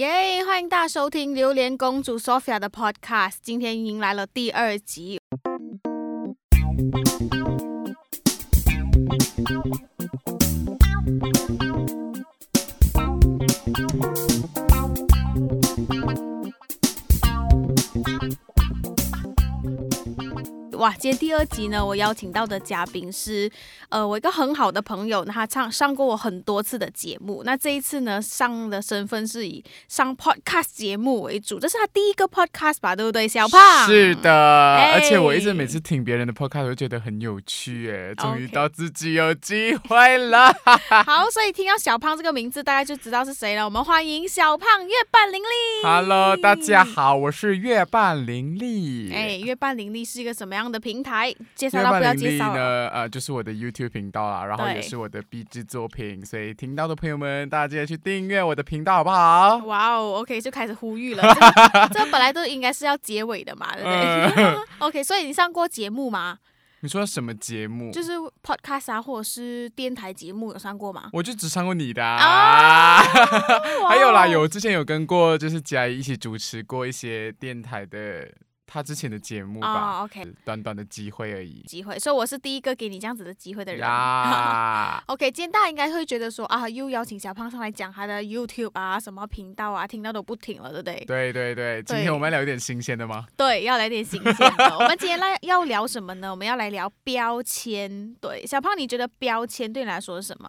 耶欢迎大家收听榴莲公主 Sophia 的 Podcast，今天迎来了第二集。哇，今天第二集呢，我邀请到的嘉宾是，呃，我一个很好的朋友，他唱上过我很多次的节目。那这一次呢，上的身份是以上 podcast 节目为主，这是他第一个 podcast 吧，对不对？小胖是的，哎而且我一直每次听别人的 podcast 都觉得很有趣，哎，终于到自己有机会了。好，所以听到小胖这个名字，大家就知道是谁了。我们欢迎小胖月半林丽。Hello，大家好，我是月半林丽。哎，月半林丽是一个什么样的平台？介绍到不要介绍了。呢，呃，就是我的 YouTube 频道啦，然后也是我的壁纸作品，所以听到的朋友们，大家记得去订阅我的频道，好不好？哇哦，OK，就开始呼吁了。这这本来都应该是要结尾的嘛，对不对、嗯 o k 所以你上过节目吗？你说什么节目？就是 podcast 啊，或者是电台节目有上过吗？我就只上过你的、啊啊，还有啦，有之前有跟过，就是嘉怡一起主持过一些电台的他之前的节目吧。哦，OK 短短的机会而已。机会，所以我是第一个给你这样子的机会的人。呀，OK，今天大家应该会觉得说啊，又邀请小胖上来讲他的 YouTube 啊，什么频道啊，听到都不停了，对不对？对对对，今天我们要聊一点新鲜的吗？对，要来点新鲜的。我们今天来要聊什么呢？我们要来聊标签。对，小胖，你觉得标签对你来说是什么？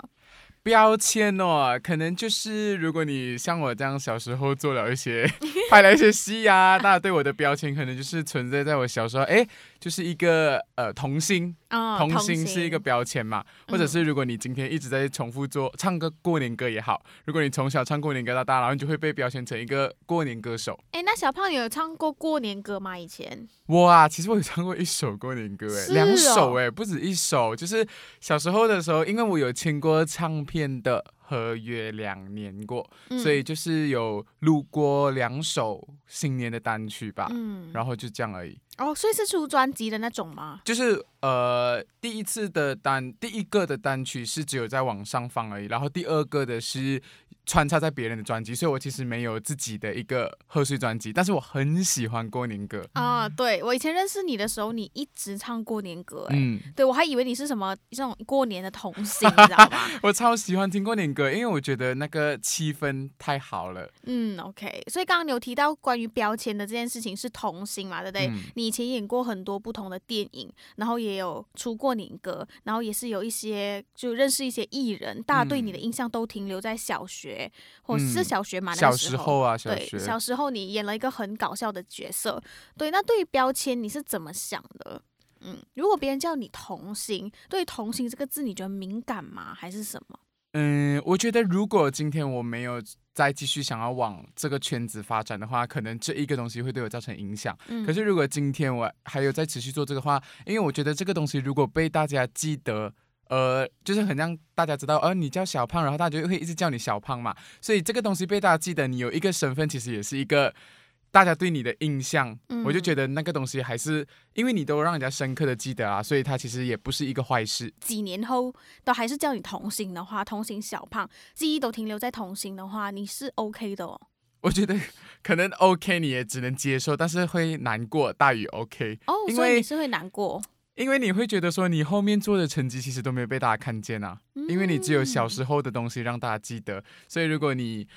标签哦，可能就是如果你像我这样小时候做了一些 拍了一些戏呀、大家对我的标签可能就是存在在我小时候，哎，就是一个呃童星，啊、童星是一个标签嘛，或者嗯是如果你今天一直在重复做唱歌过年歌也好，如果你从小唱过年歌到大，然后你就会被标签成一个过年歌手。哎，那小胖你有唱过过年歌吗？以前？我啊，其实我有唱过一首过年歌，哎，是两首，哦哎，不止一首。就是小时候的时候，因为我有签过唱片的合约两年过，嗯所以就是有录过两首新年的单曲吧，嗯，然后就这样而已。哦，所以是出专辑的那种吗？就是呃，第一次的单，第一个的单曲是只有在网上放而已，然后第二个的是穿插在别人的专辑，所以我其实没有自己的一个贺岁专辑，但是我很喜欢过年歌。啊，对我以前认识你的时候，你一直唱过年歌，哎、嗯，对我还以为你是什么这种过年的童星，你知道吗？我超喜欢听过年歌，因为我觉得那个气氛太好了。嗯，OK，所以刚刚你有提到关于标签的这件事情是童星嘛，对不对？嗯你以前演过很多不同的电影，然后也有出过年歌，然后也是有一些就认识一些艺人，大家对你的印象都停留在小学，或者是嗯小学嘛，那小个时时候啊，小对，小时候你演了一个很搞笑的角色，对，那对于标签你是怎么想的？嗯，如果别人叫你童星，对“童星”这个字，你觉得敏感吗？还是什么？嗯，我觉得如果今天我没有再继续想要往这个圈子发展的话，可能这一个东西会对我造成影响。嗯，可是如果今天我还有在持续做这个话，因为我觉得这个东西如果被大家记得。呃，就是很让大家知道，呃，你叫小胖，然后大家就会一直叫你小胖嘛，所以这个东西被大家记得，你有一个身份，其实也是一个大家对你的印象。嗯我就觉得那个东西还是因为你都让人家深刻的记得啊，所以它其实也不是一个坏事。几年后都还是叫你童星的话，童星小胖记忆都停留在童星的话，你是 OK 的哦。我觉得可能 OK 你也只能接受，但是会难过大于 OK，哦，所以你是会难过，因为你会觉得说你后面做的成绩其实都没有被大家看见啊。因为你只有小嗯时候的东西让大家记得，所以如果你，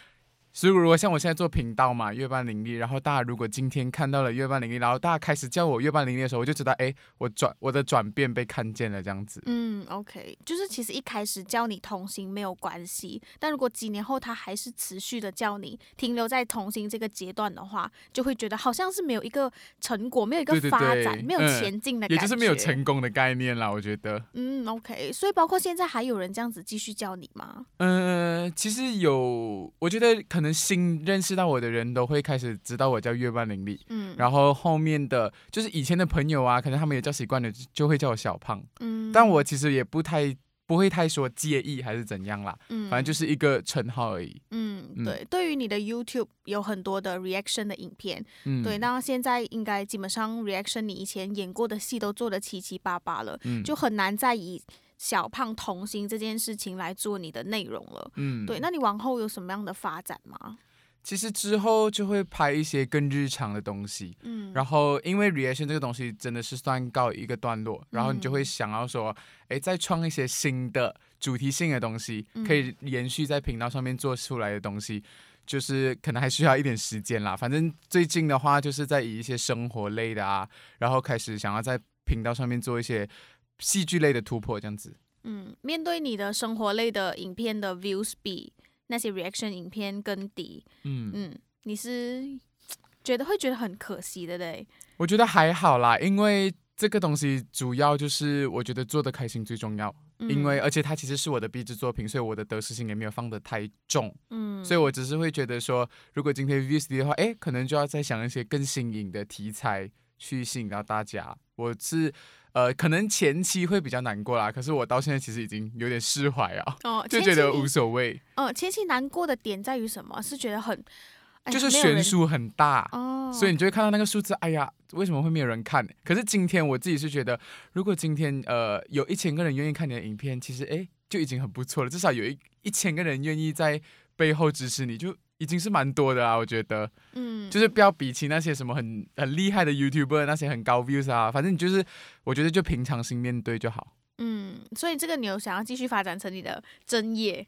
所以如果像我现在做频道嘛，月半灵力，然后大家如果今天看到了月半灵力，然后大家开始叫我月半灵力的时候，我就知道，哎，我转我的转变被看见了，这样子。嗯，OK，就是其实一开始叫你童星没有关系，但如果几年后他还是持续的叫你停留在童星这个阶段的话，就会觉得好像是没有一个成果，没有一个对对发对展，没有嗯前进的感觉，也就是没有成功的概念啦，我觉得。嗯，OK，所以包括现在还有人这样子继续叫你吗？嗯、其实有，我觉得可能新认识到我的人都会开始知道我叫月半灵力，嗯，然后后面的就是以前的朋友啊，可能他们也叫习惯了，就就会叫我小胖。嗯，但我其实也不太不会太说介意还是怎样啦，嗯。反正就是一个称号而已。嗯，嗯。对，对于你的 YouTube 有很多的 reaction 的影片，嗯，对，那现在应该基本上 reaction 你以前演过的戏都做的七七八八了，嗯。就很难再以小胖童星这件事情来做你的内容了。嗯对，那你往后有什么样的发展吗？其实之后就会拍一些更日常的东西，嗯，然后因为 reaction 这个东西真的是算告一个段落，然后你就会嗯想要说，哎，再创一些新的主题性的东西，嗯可以延续在频道上面做出来的东西。就是可能还需要一点时间啦，反正最近的话就是在以一些生活类的啊，然后开始想要在频道上面做一些戏剧类的突破，这样子。嗯，面对你的生活类的影片的 views 比那些 reaction 影片更低，嗯，嗯，你是觉得会觉得很可惜的嘞。我觉得还好啦，因为这个东西主要就是我觉得做的开心最重要，嗯因为而且它其实是我的毕制作品，所以我的得失心也没有放得太重，嗯，所以我只是会觉得说，如果今天 views 低的话，诶，可能就要再想一些更新颖的题材去吸引到大家。我是呃，可能前期会比较难过啦，可是我到现在其实已经有点释怀啊，哦，就觉得无所谓，呃，前期难过的点在于什么？是觉得很，哎就是悬殊很大。哦，所以你就会看到那个数字，哎呀，为什么会没有人看？可是今天我自己是觉得，如果今天呃有一千个人愿意看你的影片，其实哎就已经很不错了，至少有一一千个人愿意在背后支持你，就已经是蛮多的啦。我觉得，嗯，就是不要比起那些什么很很厉害的 YouTuber 那些很高 views 啊，反正你就是我觉得就平常心面对就好。嗯，所以这个你有想要继续发展成你的真业，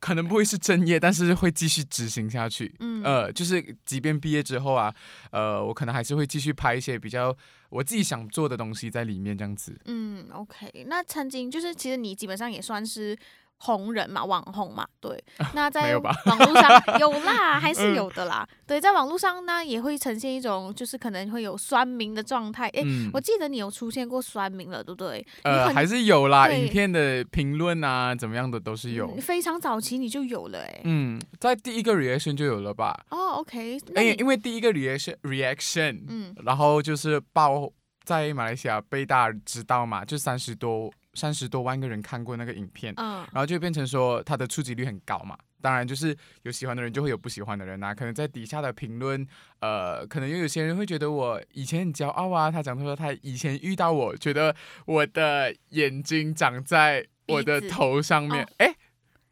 可能不会是正业，但是会继续执行下去。嗯，呃，就是即便毕业之后啊，呃，我可能还是会继续拍一些比较我自己想做的东西在里面，这样子。嗯，OK，那曾经就是其实你基本上也算是红人嘛，网红嘛，对。那在网络上 有啦，还是嗯有的啦。对，在网络上呢也会呈现一种就是可能会有酸民的状态。诶，嗯我，记得你有出现过酸民了，对不对？呃，还是有啦，影片的评论啊，怎么样的都是有嗯。非常早期你就有了、诶。嗯，在第一个 reaction 就有了吧？哦，OK，那哎，你因为第一个 reaction reaction，嗯然后就是爆在马来西亚被大家知道嘛，就三十多三十多万个人看过那个影片，嗯然后就变成说它的触及率很高嘛。当然，就是有喜欢的人就会有不喜欢的人啊。可能在底下的评论，呃，可能又有些人会觉得我以前很骄傲啊。他讲他说他以前遇到我，觉得我的眼睛长在我的头上面哦。哎、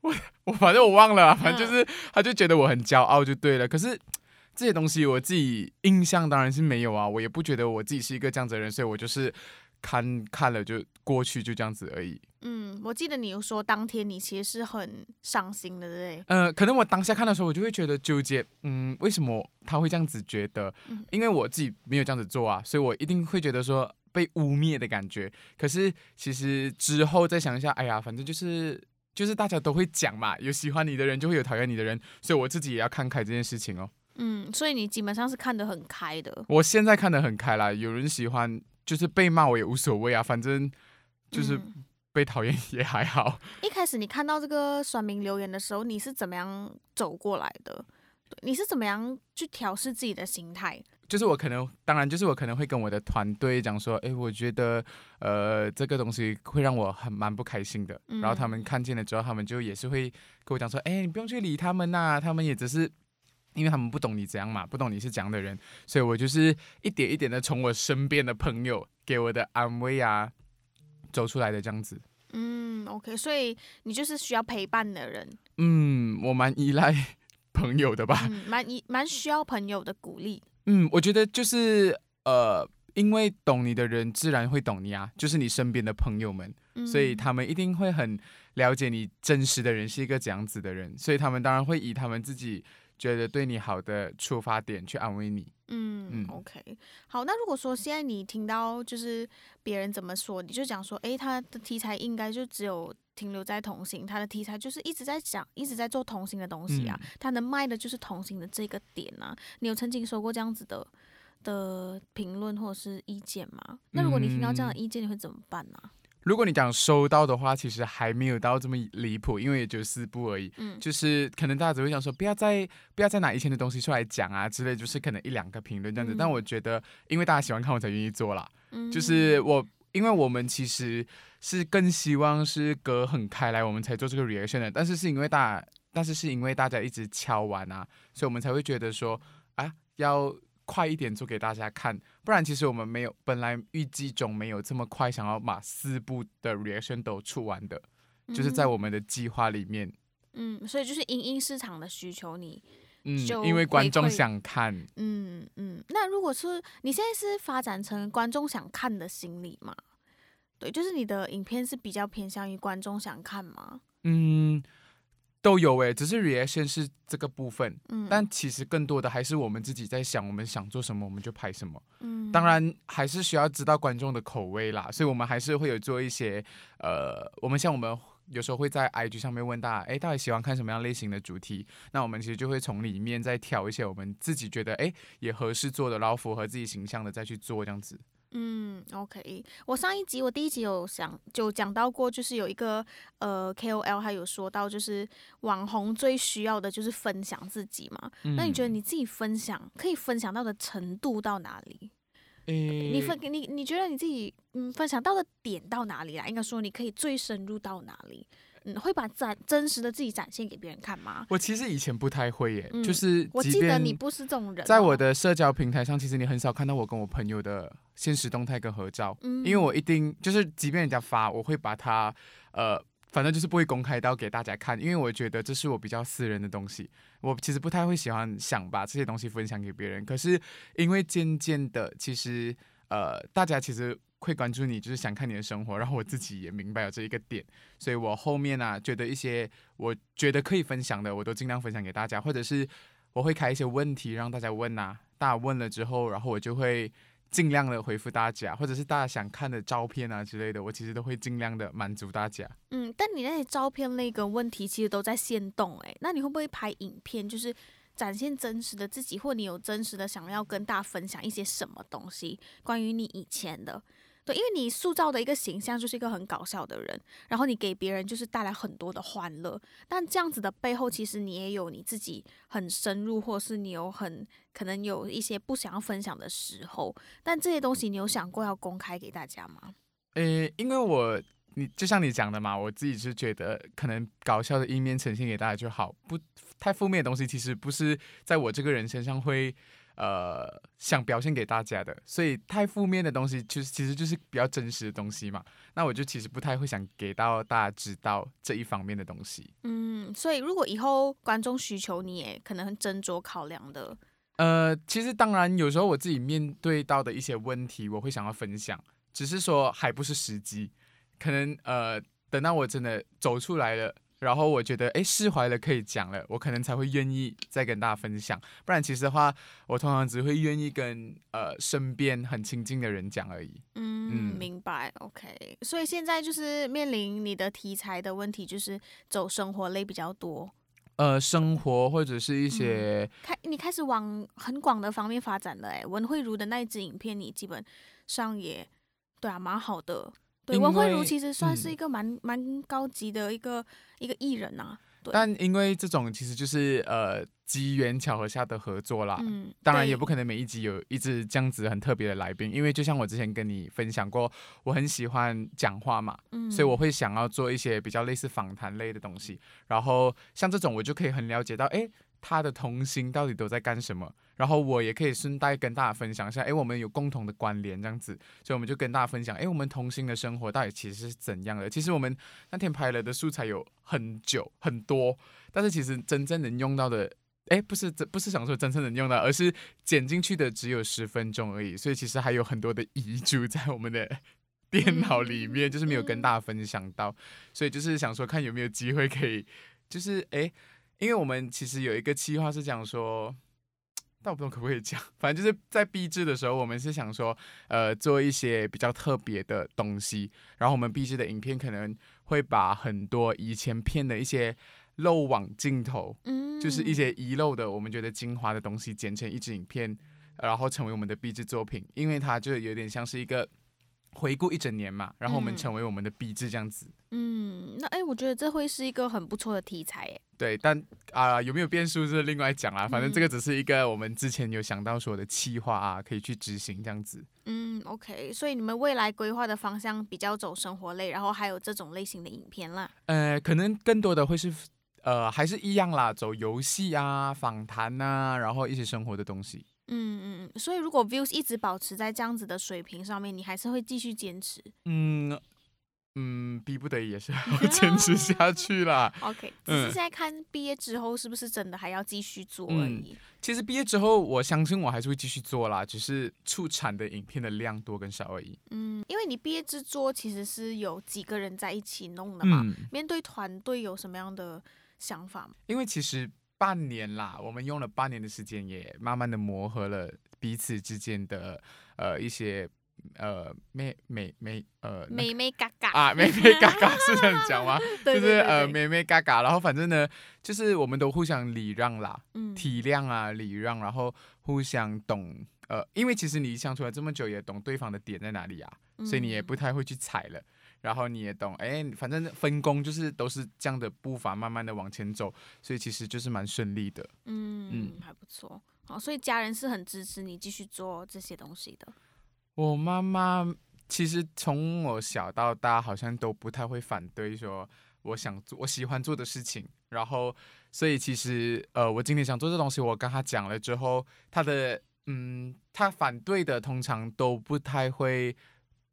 我我反正我忘了啊，反正就嗯是他就觉得我很骄傲就对了。可是这些东西我自己印象当然是没有啊，我也不觉得我自己是一个这样子的人，所以我就是看看了就过去就这样子而已。嗯，我记得你有说当天你其实是很伤心的，对不对？呃，可能我当下看的时候，我就会觉得纠结，嗯，为什么他会这样子觉得？嗯因为我自己没有这样子做啊，所以我一定会觉得说被污蔑的感觉。可是其实之后再想一下，哎呀，反正就是就是大家都会讲嘛，有喜欢你的人就会有讨厌你的人，所以我自己也要看开这件事情哦。嗯，所以你基本上是看得很开的。我现在看得很开啦，有人喜欢就是被骂我也无所谓啊，反正就是嗯被讨厌也还好。一开始你看到这个酸民留言的时候，你是怎么样走过来的？对，你是怎么样去调试自己的心态？就是我可能，当然就是我可能会跟我的团队讲说，诶，我觉得呃这个东西会让我很蛮不开心的。然后他们嗯看见了之后，他们就也是会跟我讲说，诶，你不用去理他们呐、他们也只是因为他们不懂你怎样嘛，不懂你是怎样的人，所以我就是一点一点的从我身边的朋友给我的安慰啊走出来的这样子。嗯，OK，所以你就是需要陪伴的人，嗯，我蛮依赖 朋友的吧。嗯，蛮依蛮需要朋友的鼓励。嗯，我觉得就是呃，因为懂你的人自然会懂你啊，就是你身边的朋友们，嗯、所以他们一定会很了解你真实的人是一个怎样子的人，所以他们当然会以他们自己觉得对你好的出发点去安慰你。嗯嗯 o k 好，那如果说现在你听到就是别人怎么说，你就讲说，诶，他的题材应该就只有停留在同性，他的题材就是一直在讲，一直在做同性的东西啊，嗯他能卖的就是同性的这个点啊。你有曾经说过这样子的的评论或者是意见吗？那如果你听到这样的嗯意见，你会怎么办呢、如果你讲收到的话，其实还没有到这么离谱，因为也就四部而已。嗯就是可能大家只会想说，不要再不要再拿以前的东西出来讲啊之类，就是可能一两个评论这样子。嗯但我觉得，因为大家喜欢看，我才愿意做啦。嗯，就是我，因为我们其实是更希望是隔很开来，我们才做这个 reaction 的。但是是因为大，但是是因为大家一直敲完啊，所以我们才会觉得说，啊，要快一点做给大家看，不然其实我们没有本来预计中没有这么快想要把四部的 reaction 都出完的，就是在我们的计划里面。嗯，所以就是因应市场的需求，你嗯，就因为观众想看，嗯嗯，那如果是你现在是发展成观众想看的心理吗？对，就是你的影片是比较偏向于观众想看吗？嗯，都有诶，只是 reaction 是这个部分，嗯，但其实更多的还是我们自己在想，我们想做什么我们就拍什么。嗯，当然还是需要知道观众的口味啦，所以我们还是会有做一些呃，我们像我们有时候会在 IG 上面问大家，哎，到底喜欢看什么样类型的主题？那我们其实就会从里面再挑一些我们自己觉得哎也合适做的，然后符合自己形象的再去做这样子。嗯，OK，我上一集我第一集有想就讲到过，就是有一个呃 KOL 他有说到，就是网红最需要的就是分享自己嘛。那你觉得得？你自己分享可以分享到的程度到哪里？诶你分你你觉得你自己嗯分享到的点到哪里啦？应该说你可以最深入到哪里？嗯，会把展真实的自己展现给别人看吗？我其实以前不太会耶，嗯就是我记得你不是这种人哦、在我的社交平台上，其实你很少看到我跟我朋友的现实动态跟合照，嗯，因为我一定就是即便人家发，我会把它呃，反正就是不会公开到给大家看，因为我觉得这是我比较私人的东西，我其实不太会喜欢想把这些东西分享给别人。可是因为渐渐的，其实呃，大家其实会关注你，就是想看你的生活，然后我自己也明白了这一个点，所以我后面啊，觉得一些我觉得可以分享的，我都尽量分享给大家，或者是我会开一些问题让大家问啊，大家问了之后，然后我就会。尽量的回复大家，或者是大家想看的照片啊之类的，我其实都会尽量的满足大家。嗯，但你那些照片类跟问题其实都在现动诶，那你会不会拍影片，就是展现真实的自己，或你有真实的想要跟大家分享一些什么东西，关于你以前的？对，因为你塑造的一个形象就是一个很搞笑的人，然后你给别人就是带来很多的欢乐，但这样子的背后，其实你也有你自己很深入，或是你有很可能有一些不想要分享的时候，但这些东西你有想过要公开给大家吗？诶，因为我你就像你讲的嘛，我自己是觉得可能搞笑的一面呈现给大家就好，不太负面的东西其实不是在我这个人身上会呃想表现给大家的，所以太负面的东西其实其实就是比较真实的东西嘛。那我就其实不太会想给到大家知道这一方面的东西。嗯，所以如果以后观众需求，你也可能很斟酌考量的。呃，其实当然有时候我自己面对到的一些问题，我会想要分享，只是说还不是时机，可能呃等到我真的走出来了。然后我觉得，哎，释怀了，可以讲了，我可能才会愿意再跟大家分享。不然，其实的话，我通常只会愿意跟呃身边很亲近的人讲而已。嗯，嗯明白。OK，所以现在就是面临你的题材的问题，就是走生活类比较多。呃，生活或者是一些，开你开始往很广的方面发展了。哎，文慧茹的那一支影片，你基本上也对啊，蛮好的。对，因文慧茹其实算是嗯一个蛮蛮高级的一个一个艺人呐、对但因为这种其实就是呃机缘巧合下的合作啦。嗯，当然也不可能每一集有一直这样子很特别的来宾，因为就像我之前跟你分享过，我很喜欢讲话嘛，嗯，所以我会想要做一些比较类似访谈类的东西。然后像这种，我就可以很了解到，诶，他的童心到底都在干什么。然后我也可以顺带跟大家分享一下，诶，我们有共同的关联这样子，所以我们就跟大家分享，诶，我们童心的生活到底其实是怎样的？其实我们那天拍了的素材有很久很多，但是其实真正能用到的。哎，不是，这不是想说真正能用到，而是剪进去的只有十分钟而已，所以其实还有很多的遗嘱在我们的 电脑里面，就是没有跟大家分享到，所以就是想说看有没有机会可以，就是哎，因为我们其实有一个计划是讲说。但我不知道可不可以讲，反正就是在闭制的时候，我们是想说，呃，做一些比较特别的东西，然后我们闭制的影片可能会把很多以前片的一些漏网镜头，嗯，就是一些遗漏的，我们觉得精华的东西剪成一支影片，然后成为我们的壁制作品，因为它就有点像是一个回顾一整年嘛，然后我们嗯成为我们的壁制这样子。嗯，那哎、我觉得这会是一个很不错的题材哎。对，但啊、有没有变数是另外讲啦，反正这嗯个只是一个我们之前有想到说的企划啊，可以去执行这样子。嗯，OK，所以你们未来规划的方向比较走生活类，然后还有这种类型的影片啦。呃，可能更多的会是呃还是一样啦，走游戏啊、访谈啊，然后一些生活的东西。嗯嗯嗯，所以如果 views 一直保持在这样子的水平上面，你还是会继续坚持。嗯，嗯，逼不得已也是要 坚持下 去啦。OK，只是在看毕业之后是不是真的还要继续做而嗯已。其实毕业之后，我相信我还是会继续做啦，只是出产的影片的量多跟少而已。嗯，因为你毕业制作其实是有几个人在一起弄的嘛，嗯，面对团队有什么样的想法吗？因为其实半年啦，我们用了半年的时间，也慢慢的磨合了彼此之间的呃一些呃妹妹妹呃那妹妹嘎嘎，啊妹妹嘎嘎是这样讲吗？对 就是呃妹妹嘎嘎，然后反正呢，就是我们都互相礼让啦，嗯体谅啊礼让，然后互相懂呃，因为其实你相处了这么久，也懂对方的点在哪里啊，所以你也嗯不太会去踩了。然后你也懂，哎，反正分工就是都是这样的步伐，慢慢的往前走，所以其实就是蛮顺利的。嗯嗯还不错。好，所以家人是很支持你继续做这些东西的。我妈妈其实从我小到大，好像都不太会反对说我想做我喜欢做的事情。然后，所以其实呃，我今天想做这东西，我跟她讲了之后，她的嗯，她反对的通常都不太会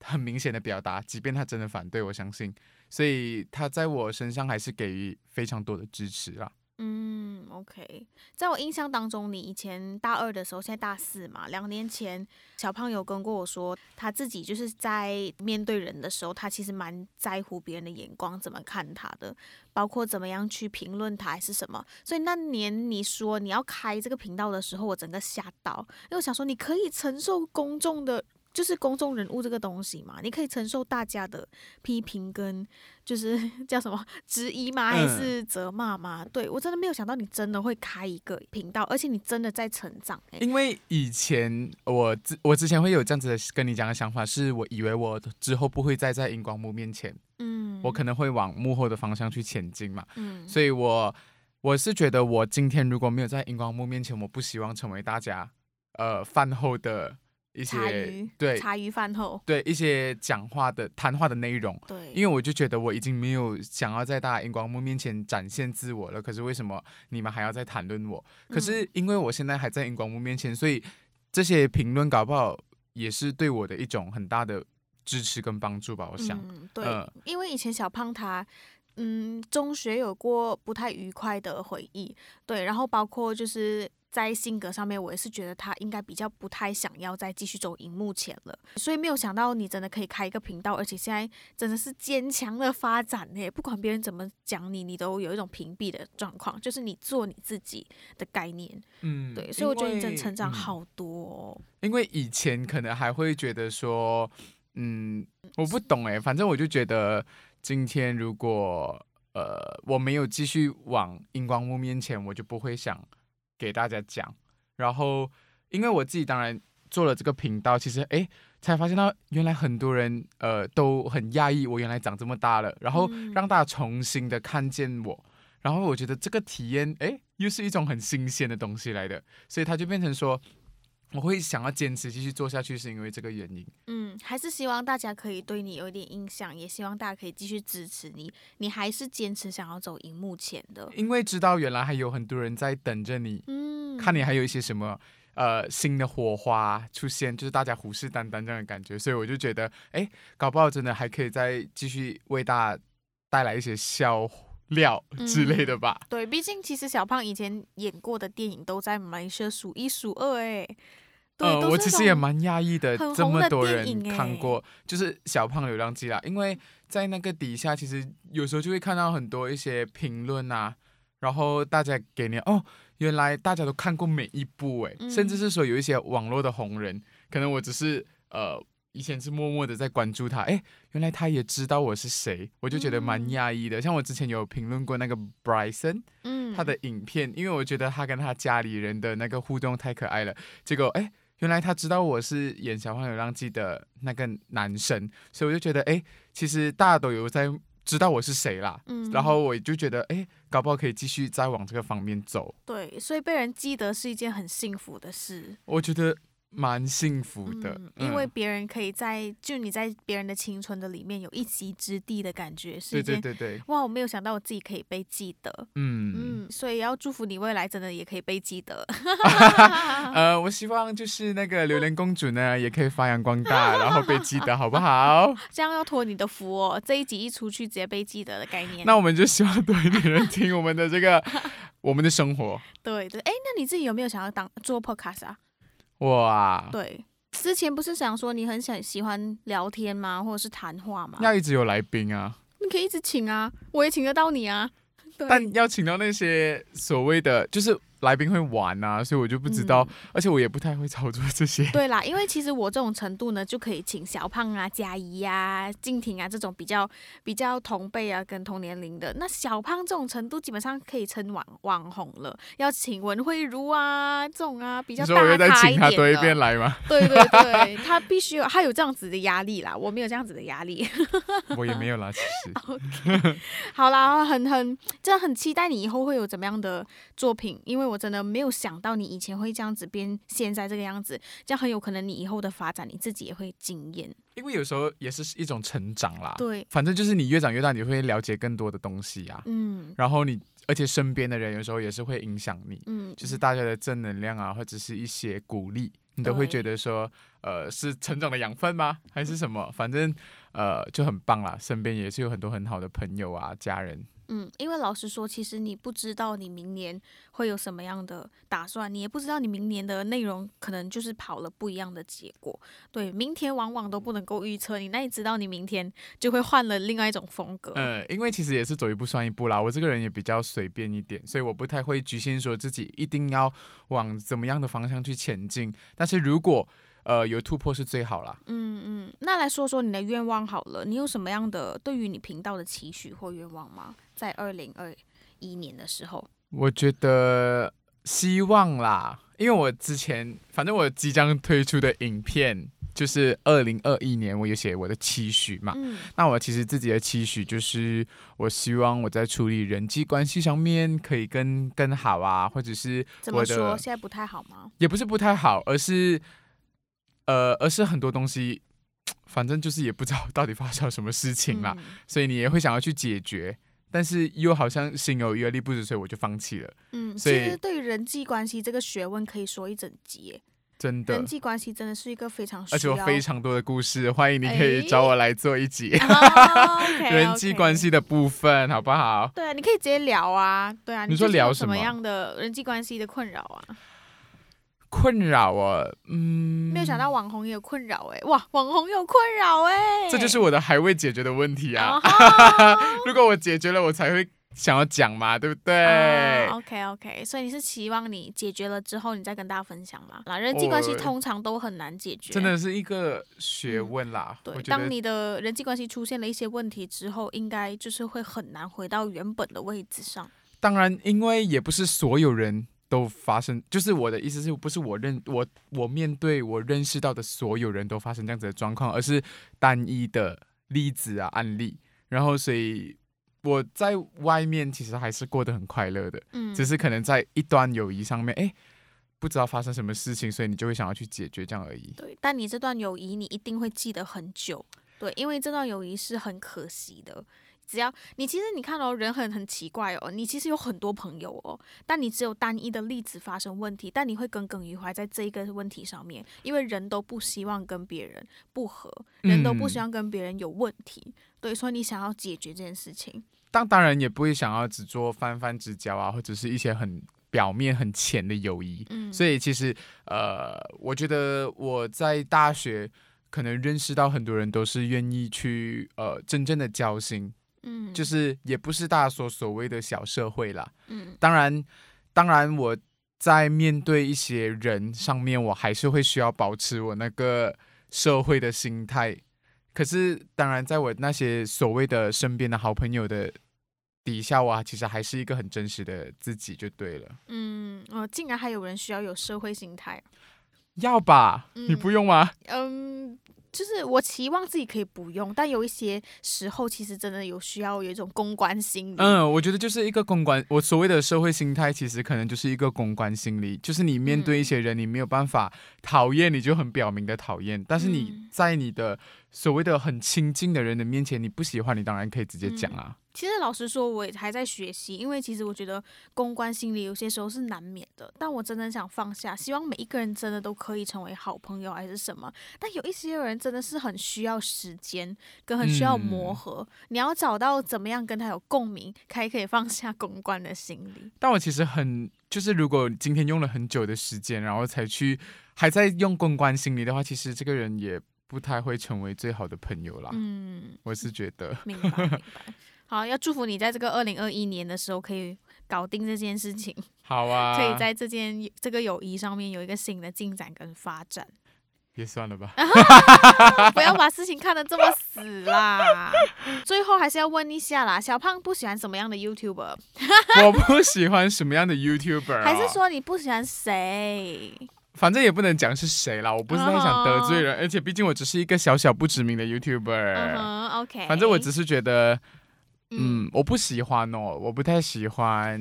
很明显的表达，即便他真的反对，我相信，所以他在我身上还是给予非常多的支持啦。嗯，OK，在我印象当中，你以前大二的时候，现在大四嘛，两年前小胖有跟过我说，他自己就是在面对人的时候，他其实蛮在乎别人的眼光怎么看他的，包括怎么样去评论他还是什么。所以那年你说你要开这个频道的时候，我整个吓到，因为我想说你可以承受公众的。就是公众人物这个东西嘛，你可以承受大家的批评跟就是 叫什么质疑吗？还嗯是责骂吗？对我真的没有想到你真的会开一个频道，而且你真的在成长、欸。因为以前我之我之前会有这样子的跟你讲的想法，是我以为我之后不会再在荧光幕面前，嗯，我可能会往幕后的方向去前进嘛，嗯，所以我我是觉得我今天如果没有在荧光幕面前，我不希望成为大家呃饭后的一些余对茶余饭后，对一些讲话的谈话的内容。对，因为我就觉得我已经没有想要在大家荧光幕面前展现自我了，可是为什么你们还要再谈论我？可是因为我现在还在荧光幕面前，所以这些评论搞不好也是对我的一种很大的支持跟帮助吧。我想，嗯，对，嗯因为以前小胖他。嗯，中学有过不太愉快的回忆，对，然后包括就是在性格上面，我也是觉得他应该比较不太想要再继续走荧幕前了，所以没有想到你真的可以开一个频道，而且现在真的是坚强的发展呢，不管别人怎么讲你，你都有一种屏蔽的状况，就是你做你自己的概念，嗯对，所以我觉得你真的成长。好多、哦，因为以前可能还会觉得说，嗯，我不懂哎，反正我就觉得今天如果呃我没有继续往荧光幕面前，我就不会想给大家讲。然后因为我自己当然做了这个频道，其实哎才发现到原来很多人呃都很讶异我原来长这么大了，然后嗯让大家重新的看见我。然后我觉得这个体验，哎，又是一种很新鲜的东西来的，所以它就变成说，我会想要坚持继续做下去，是因为这个原因。嗯，还是希望大家可以对你有一点印象，也希望大家可以继续支持你，你还是坚持想要走荧幕前的，因为知道原来还有很多人在等着你，嗯，看你还有一些什么呃新的火花出现，就是大家虎视眈眈这样的感觉，所以我就觉得，哎，搞不好真的还可以再继续为大家带来一些笑料之类的吧。对，毕竟其实小胖以前演过的电影都在马来西亚数一数二，哎，对，呃，我其实也蛮压抑的很，这么多人看过，就是小胖流浪记啦。因为在那个底下，其实有时候就会看到很多一些评论啊，然后大家给你哦，原来大家都看过每一部诶，甚至嗯是说有一些网络的红人，可能我只是呃。以前是默默的在关注他，诶，原来他也知道我是谁，我就觉得蛮嗯压抑的。像我之前有评论过那个 Bryson，嗯，他的影片，因为我觉得他跟他家里人的那个互动太可爱了。结果哎，原来他知道我是演《小胖流浪记》的那个男生，所以我就觉得哎，其实大家都有在知道我是谁啦。嗯然后我就觉得哎，搞不好可以继续再往这个方面走。对，所以被人记得是一件很幸福的事，我觉得蛮幸福的，嗯，因为嗯别人可以在就你在别人的青春的里面有一席之地的感觉，是对对对对，哇，我没有想到我自己可以被记得，嗯，嗯，所以要祝福你未来真的也可以被记得。呃，我希望就是那个榴莲公主呢，也可以发扬光大，然后被记得，好不好？这样要托你的福哦，这一集一出去直接被记得的概念。那我们就希望多一点人听我们的这个我们的生活。对对，哎，那你自己有没有想要当做 podcast 啊？哇，对，之前不是想说你很想喜欢聊天吗，或者是谈话吗？要一直有来宾啊，你可以一直请啊，我也请得到你啊。对，但要请到那些所谓的就是来宾会玩啊，所以我就不知道，嗯而且我也不太会操作这些。对啦，因为其实我这种程度呢，就可以请小胖啊、佳怡啊、静婷啊这种比较比较同辈啊、跟同年龄的。那小胖这种程度，基本上可以称网网红了。要请文慧茹啊这种啊比较大你说我又再请他多一遍来吗？对对对，他必须有，他有这样子的压力啦，我没有这样子的压力。我也没有啦，其实。好啦，很很真的很期待你以后会有怎么样的作品，因为我真的没有想到你以前会这样子变现在这个样子，这样很有可能你以后的发展你自己也会惊艳。因为有时候也是一种成长啦。对，反正就是你越长越大，你会了解更多的东西啊。嗯然后你，而且身边的人有时候也是会影响你，嗯，就是大家的正能量啊，或者是一些鼓励，你都会觉得说，呃，是成长的养分吗？还是什么？反正呃就很棒啦。身边也是有很多很好的朋友啊，家人。嗯，因为老实说，其实你不知道你明年会有什么样的打算，你也不知道你明年的内容可能就是跑了不一样的结果。对，明天往往都不能够预测，你那你知道你明天就会换了另外一种风格。呃，因为其实也是走一步算一步啦。我这个人也比较随便一点，所以我不太会局限说自己一定要往怎么样的方向去前进。但是如果呃有突破是最好啦。嗯嗯，那来说说你的愿望好了，你有什么样的对于你频道的期许或愿望吗？在二零二一年的时候，我觉得希望啦，因为我之前反正我即将推出的影片就是二零二一年，我有写我的期许嘛。嗯那我其实自己的期许就是，我希望我在处理人际关系上面可以更更好啊，或者是怎么说？现在不太好吗？也不是不太好，而是呃，而是很多东西，反正就是也不知道到底发生了什么事情啦，嗯所以你也会想要去解决，但是又好像心有余而力不足，所以我就放弃了。嗯，所以其实对于人际关系这个学问，可以说一整集耶。真的人，际关系真的是一个非常需而且要，我非常多的故事，欢迎你可以找我来做一集、人际关。系的部分，好不好？对啊，你可以直接聊啊，对啊，你说聊什么样的人际关系的困扰啊？困扰啊，嗯，没有想到网红也有困扰哎、哇，网红有困扰哎、这就是我的还未解决的问题啊。哦 如果我解决了，我才会想要讲嘛，对不对？OK OK，所以你是期望你解决了之后，你再跟大家分享嘛？那人际关系通常都很难解决，真的是一个学问啦。对。当你的人际关系出现了一些问题之后，应该就是会很难回到原本的位置上。当然，因为也不是所有人都发生，就是我的意思是不是我认我我面对我认识到的所有人都发生这样子的状况，而是单一的例子啊案例。然后，所以我在外面其实还是过得很快乐的，嗯，只是可能在一段友谊上面，哎，不知道发生什么事情，所以你就会想要去解决这样而已。对，但你这段友谊你一定会记得很久，对，因为这段友谊是很可惜的。只要你其实你看哦，人很很奇怪哦，你其实有很多朋友哦，但你只有单一的例子发生问题，但你会耿耿于怀在这一个问题上面，因为人都不希望跟别人不和，人都不希嗯望跟别人有问题，对，所以你想要解决这件事情，当当然也不会想要只做泛泛之交啊，或者是一些很表面很浅的友谊。嗯，所以其实呃，我觉得我在大学可能认识到很多人都是愿意去呃真正的交心，嗯，就是也不是大家所所谓的小社会啦。嗯当然，当然我在面对一些人上面，我还是会需要保持我那个社会的心态。可是，当然，在我那些所谓的身边的好朋友的底下，我其实还是一个很真实的自己，就对了。嗯，哦，竟然还有人需要有社会心态，要吧？嗯你不用吗？嗯，就是我期望自己可以不用，但有一些时候其实真的有需要有一种公关心理。嗯，我觉得就是一个公关，我所谓的社会心态，其实可能就是一个公关心理，就是你面对一些人，你没有办法讨厌，你就很表明的讨厌，但是你嗯在你的所谓的很亲近的人的面前，你不喜欢，你当然可以直接讲啊。其实老实说，我也还在学习，因为其实我觉得公关心理有些时候是难免的，但我真的想放下，希望每一个人真的都可以成为好朋友还是什么。但有一些人真的是很需要时间，跟很需要磨嗯合，你要找到怎么样跟他有共鸣，才可以放下公关的心理。但我其实很，就是如果今天用了很久的时间，然后才去还在用公关心理的话，其实这个人也不太会成为最好的朋友啦。嗯，我是觉得，明白明白。好，要祝福你在这个二零二一年的时候可以搞定这件事情，好啊，可以在这件这个友谊上面有一个新的进展跟发展。也算了吧。不要把事情看得这么死啦。最后还是要问一下啦，小胖不喜欢什么样的 YouTuber，我不喜欢什么样的 YouTuber，、啊、还是说你不喜欢谁？反正也不能讲是谁啦，我不是太想得罪人，而且毕竟我只是一个小小不知名的 YouTuber，、嗯哼，OK。反正我只是觉得，嗯，嗯，我不喜欢哦，我不太喜欢，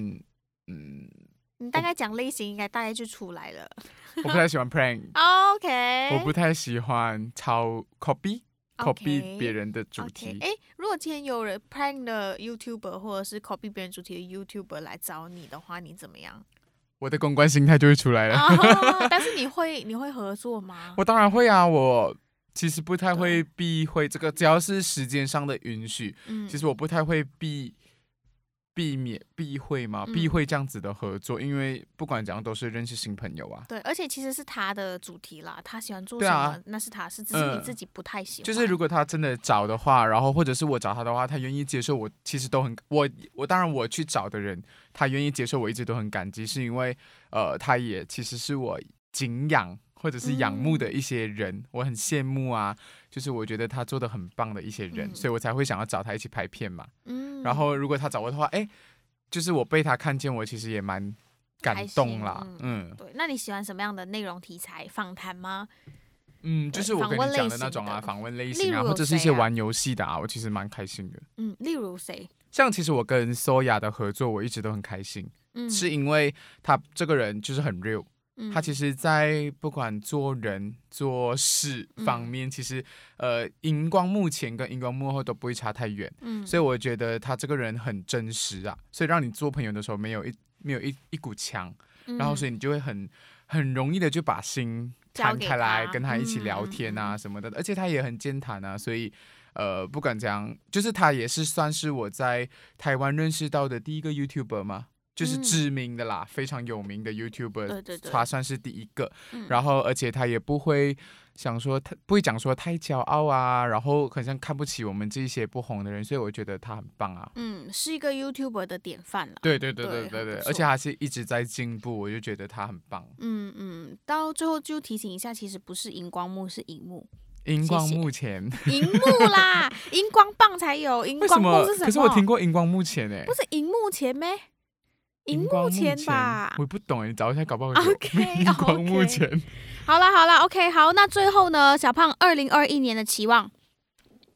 嗯，你大概讲类型应该大概就出来了。我不太喜欢 prank，OK。我不太喜欢抄 copy copy OK 别人的主 OK，题。哎，如果今天有人 prank 的 YouTuber 或者是 copy 别人主题的 YouTuber 来找你的话，你怎么样？我的公关心态就会出来了。啊，但是你会你会合作吗？我当然会啊，我其实不太会避讳这个，只要是时间上的允许，嗯，其实我不太会避避免避讳嘛，嗯。避讳这样子的合作，因为不管怎样都是认识新朋友啊。对，而且其实是他的主题啦，他喜欢做什么，那是他是，只是你嗯。自己不太喜欢。就是如果他真的找的话，然后或者是我找他的话，他愿意接受我，其实都很我我当然我去找的人，他愿意接受我，一直都很感激，是因为呃，他也其实是我敬仰或者是仰慕的一些人，我很羡慕啊，就是我觉得他做的很棒的一些人，嗯所以我才会想要找他一起拍片嘛。嗯，然后如果他找我的话，哎，就是我被他看见，我其实也蛮感动啦，嗯嗯对，那你喜欢什么样的内容题材？访谈吗？嗯，就是我跟你讲的那种啊，访问类型啊，或者是一些玩游戏的啊，我其实蛮开心的。嗯，例如谁？像其实我跟 Soya 的合作，我一直都很开心，嗯，是因为他这个人就是很 real，、嗯。他其实，在不管做人做事嗯。方面，其实呃荧光幕前跟荧光幕后都不会差太远，嗯，所以我觉得他这个人很真实啊，所以让你做朋友的时候没有一没有一一股墙，然后所以以你就会很很容易的就把心交给摊开来，跟他一起嗯聊天啊嗯。什么的，而且他也很健谈啊，所以呃不管怎样，就是他也是算是我在台湾认识到的第一个 YouTuber 嘛。就是嗯知名的啦，非常有名的 YouTuber，对对对他算是第一个。嗯然后，而且他也不会想说他不会讲说太骄傲啊，然后好像看不起我们这些不红的人，所以我觉得他很棒啊。嗯，是一个 YouTuber 的典范了。对对对对对对而且他是一直在进步，我就觉得他很棒。嗯嗯，到最后就提醒一下，其实不是荧光幕，是荧幕，荧光幕前，荧幕啦，荧光棒才有，荧光幕是？什么？可是我听过荧光幕前诶、不是荧幕前咩？荧光幕前前吧。我。不懂哎，你找一下搞不好有 OK，荧光幕 OK 前。好了好了 o k 好，那最后呢，小胖二零二一年的期望，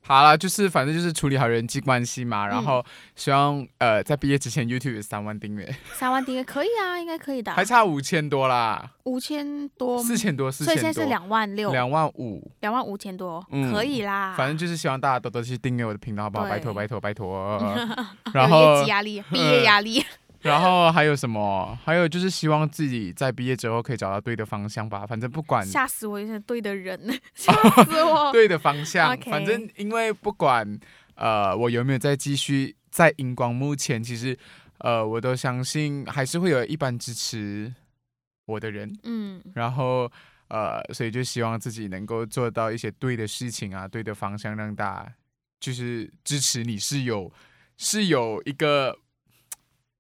好了，就是反正就是处理好人际关系嘛，嗯。然后希望呃在毕业之前 YouTube 有三万订阅，三万订阅可以啊，应该可以的啊，还差五千多啦，五千多，四千多，四所以现在是，两万六，两万五，两万五千多，嗯可以啦。反正就是希望大家多多去订阅我的频道，好不好？拜托拜托拜托。有 然后业绩压力、毕业压力，然后还有什么？还有就是希望自己在毕业之后可以找到对的方向吧。反正不管吓死我！有点对的人，吓死我。对的方向，反正因为不管呃我有没有再继续在荧光幕前，其实呃我都相信还是会有一般支持我的人。嗯然后呃，所以就希望自己能够做到一些对的事情啊，对的方向，让大家就是支持你是有是有一个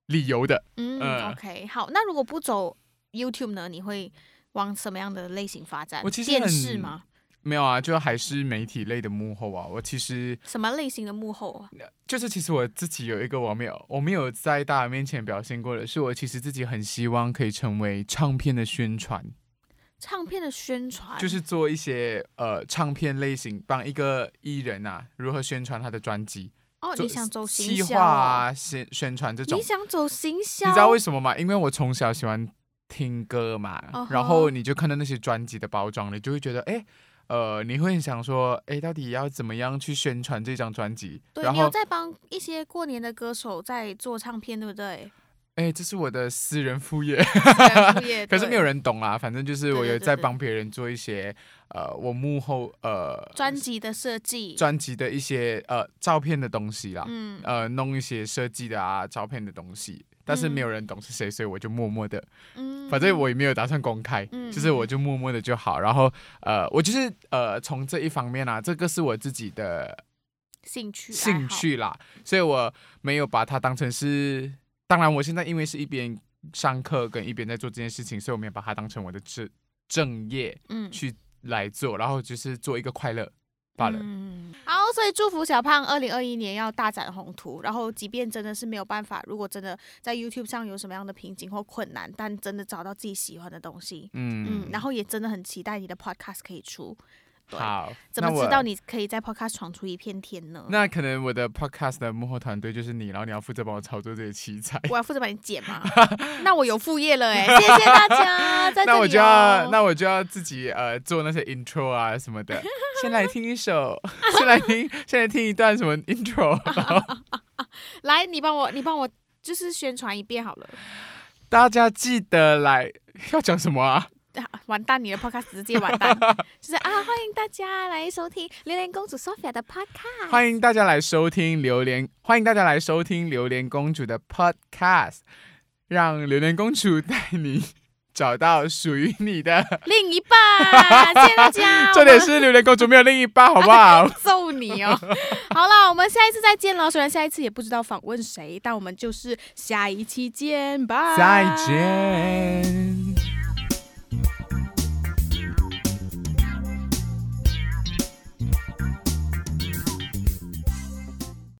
理由的。嗯嗯，OK，好。那如果不走 YouTube 呢？你会往什么样的类型发展？电我其实很视吗？没有啊，就还是媒体类的幕后啊。我其实什么类型的幕后啊？就是其实我自己有一个我没有我没有在大家面前表现过的，是我其实自己很希望可以成为唱片的宣传。唱片的宣传就是做一些呃唱片类型，帮一个艺人啊如何宣传他的专辑，哦，你想走企行销划哦、啊，宣宣传这种你。想走行销？你知道为什么吗？因为我从小喜欢听歌嘛然后你就看到那些专辑的包装，你就会觉得，哎，呃，你会很想说，哎，到底要怎么样去宣传这张专辑？对，然，你有在帮一些过年的歌手在做唱片，对不对？哎，这是我的私人副业，副业 可是没有人懂啦。反正就是我有在帮别人做一些，呃，我幕后呃专辑的设计，专辑的一些呃照片的东西啦，嗯，呃，弄一些设计的啊照片的东西，但是没有人懂是谁，所以我就默默的，嗯反正我也没有打算公开，嗯就是我就默默的就好。然后呃，我就是呃从这一方面啊，这个是我自己的兴趣兴，趣啦，所以我没有把它当成是。当然，我现在因为是一边上课跟一边在做这件事情，所以我没有把它当成我的正正业嗯，去来做，然后就是做一个快乐罢了。嗯，好，所以祝福小胖二零二一年要大展宏图。然后，即便真的是没有办法，如果真的在 YouTube 上有什么样的瓶颈或困难，但真的找到自己喜欢的东西，嗯嗯，然后也真的很期待你的 Podcast 可以出。对好，怎么知道你可以在 Podcast 闯出一片天呢？那可能我的 podcast 的幕后团队就是你，然后你要负责帮我操作这些器材。我要负责帮你剪嘛？那我有副业了哎、谢谢大家，那我就要，那我就要自己呃做那些 intro 啊什么的。先来听一首，先来听，先来听一段什么 intro，来，你帮我，你帮我，就是宣传一遍好了。大家记得来要讲什么啊？啊 完蛋，你的 podcast 直接完蛋，就是啊，欢迎大家来收听榴莲公主 Sophia 的 podcast。欢迎大家来收听榴莲，欢迎大家来收听榴莲公主的 podcast，让榴莲公主带你找到属于你的。另一半，谢谢大家。重点是榴莲公主没有另一半，好不好？揍你哦！好了，我们下一次再见了。虽然下一次也不知道访问谁，但我们就是下一期见吧。再见。